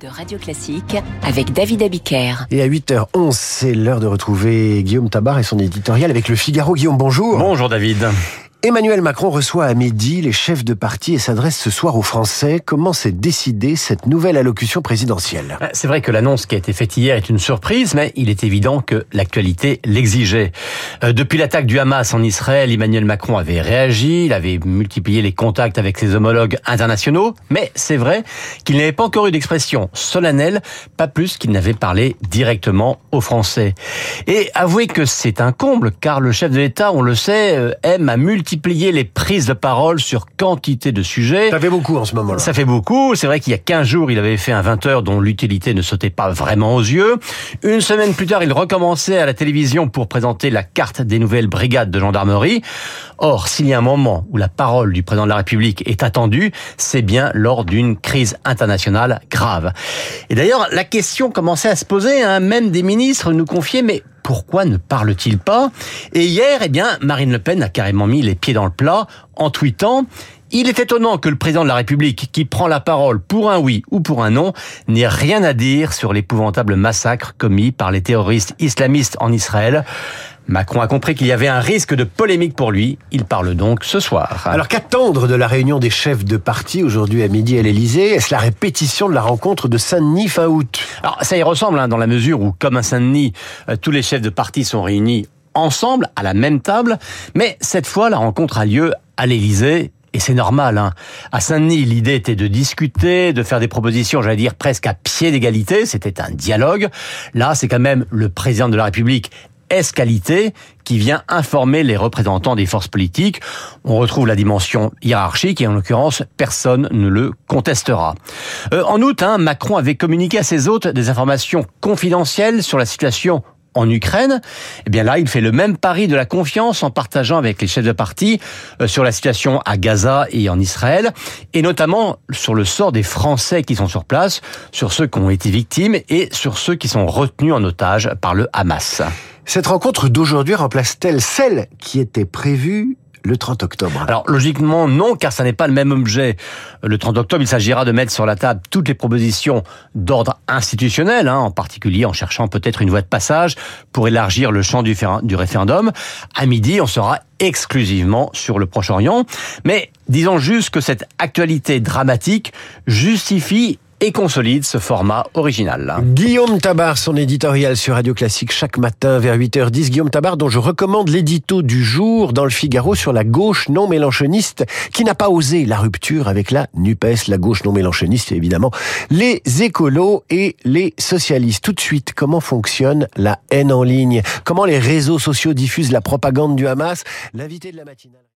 de Radio Classique avec David Abiker. Et à 8h11, c'est l'heure de retrouver Guillaume Tabar et son éditorial avec le Figaro. Guillaume, bonjour. Bonjour David. Emmanuel Macron reçoit à midi les chefs de parti et s'adresse ce soir aux Français. Comment s'est décidée cette nouvelle allocution présidentielle? Euh, C'est vrai que l'annonce qui a été faite hier est une surprise, mais il est évident que l'actualité l'exigeait. Euh, depuis l'attaque du Hamas en Israël, Emmanuel Macron avait réagi, il avait multiplié les contacts avec ses homologues internationaux, mais c'est vrai qu'il n'avait pas encore eu d'expression solennelle, pas plus qu'il n'avait parlé directement aux Français. Et avouez que c'est un comble, car le chef de l'État, on le sait, euh, aime à multiplier multiplier les prises de parole sur quantité de sujets. Ça fait beaucoup en ce moment-là. Ça fait beaucoup. C'est vrai qu'il y a 15 jours, il avait fait un 20 heures dont l'utilité ne sautait pas vraiment aux yeux. Une semaine plus tard, il recommençait à la télévision pour présenter la carte des nouvelles brigades de gendarmerie. Or, s'il y a un moment où la parole du président de la République est attendue, c'est bien lors d'une crise internationale grave. Et d'ailleurs, la question commençait à se poser, hein. même des ministres nous confiaient, mais pourquoi ne parle-t-il pas? Et hier, eh bien, Marine Le Pen a carrément mis les pieds dans le plat en tweetant il est étonnant que le président de la République, qui prend la parole pour un oui ou pour un non, n'ait rien à dire sur l'épouvantable massacre commis par les terroristes islamistes en Israël. Macron a compris qu'il y avait un risque de polémique pour lui. Il parle donc ce soir. Alors qu'attendre de la réunion des chefs de parti aujourd'hui à midi à l'Elysée Est-ce la répétition de la rencontre de Saint-Denis fin août? Alors ça y ressemble hein, dans la mesure où, comme à Saint-Denis, euh, tous les chefs de parti sont réunis ensemble à la même table. Mais cette fois, la rencontre a lieu à l'Elysée et c'est normal. Hein. À Saint-Denis, l'idée était de discuter, de faire des propositions, j'allais dire presque à pied d'égalité. C'était un dialogue. Là, c'est quand même le président de la République escalité qui vient informer les représentants des forces politiques. On retrouve la dimension hiérarchique et en l'occurrence, personne ne le contestera. Euh, en août, hein, Macron avait communiqué à ses hôtes des informations confidentielles sur la situation en Ukraine, eh bien là, il fait le même pari de la confiance en partageant avec les chefs de parti euh, sur la situation à Gaza et en Israël, et notamment sur le sort des Français qui sont sur place, sur ceux qui ont été victimes et sur ceux qui sont retenus en otage par le Hamas. Cette rencontre d'aujourd'hui remplace-t-elle celle qui était prévue le 30 octobre? Alors logiquement non, car ça n'est pas le même objet. Le 30 octobre, il s'agira de mettre sur la table toutes les propositions d'ordre institutionnel, hein, en particulier en cherchant peut-être une voie de passage pour élargir le champ du, du référendum. À midi, on sera exclusivement sur le Proche-Orient. Mais disons juste que cette actualité dramatique justifie et consolide ce format original. Guillaume Tabar, son éditorial sur Radio Classique chaque matin vers 8h10. Guillaume Tabar, dont je recommande l'édito du jour dans le Figaro sur la gauche non mélanchoniste qui n'a pas osé la rupture avec la NUPES, la gauche non mélanchoniste évidemment, les écolos et les socialistes. Tout de suite, comment fonctionne la haine en ligne? Comment les réseaux sociaux diffusent la propagande du Hamas? L'invité de la matinale.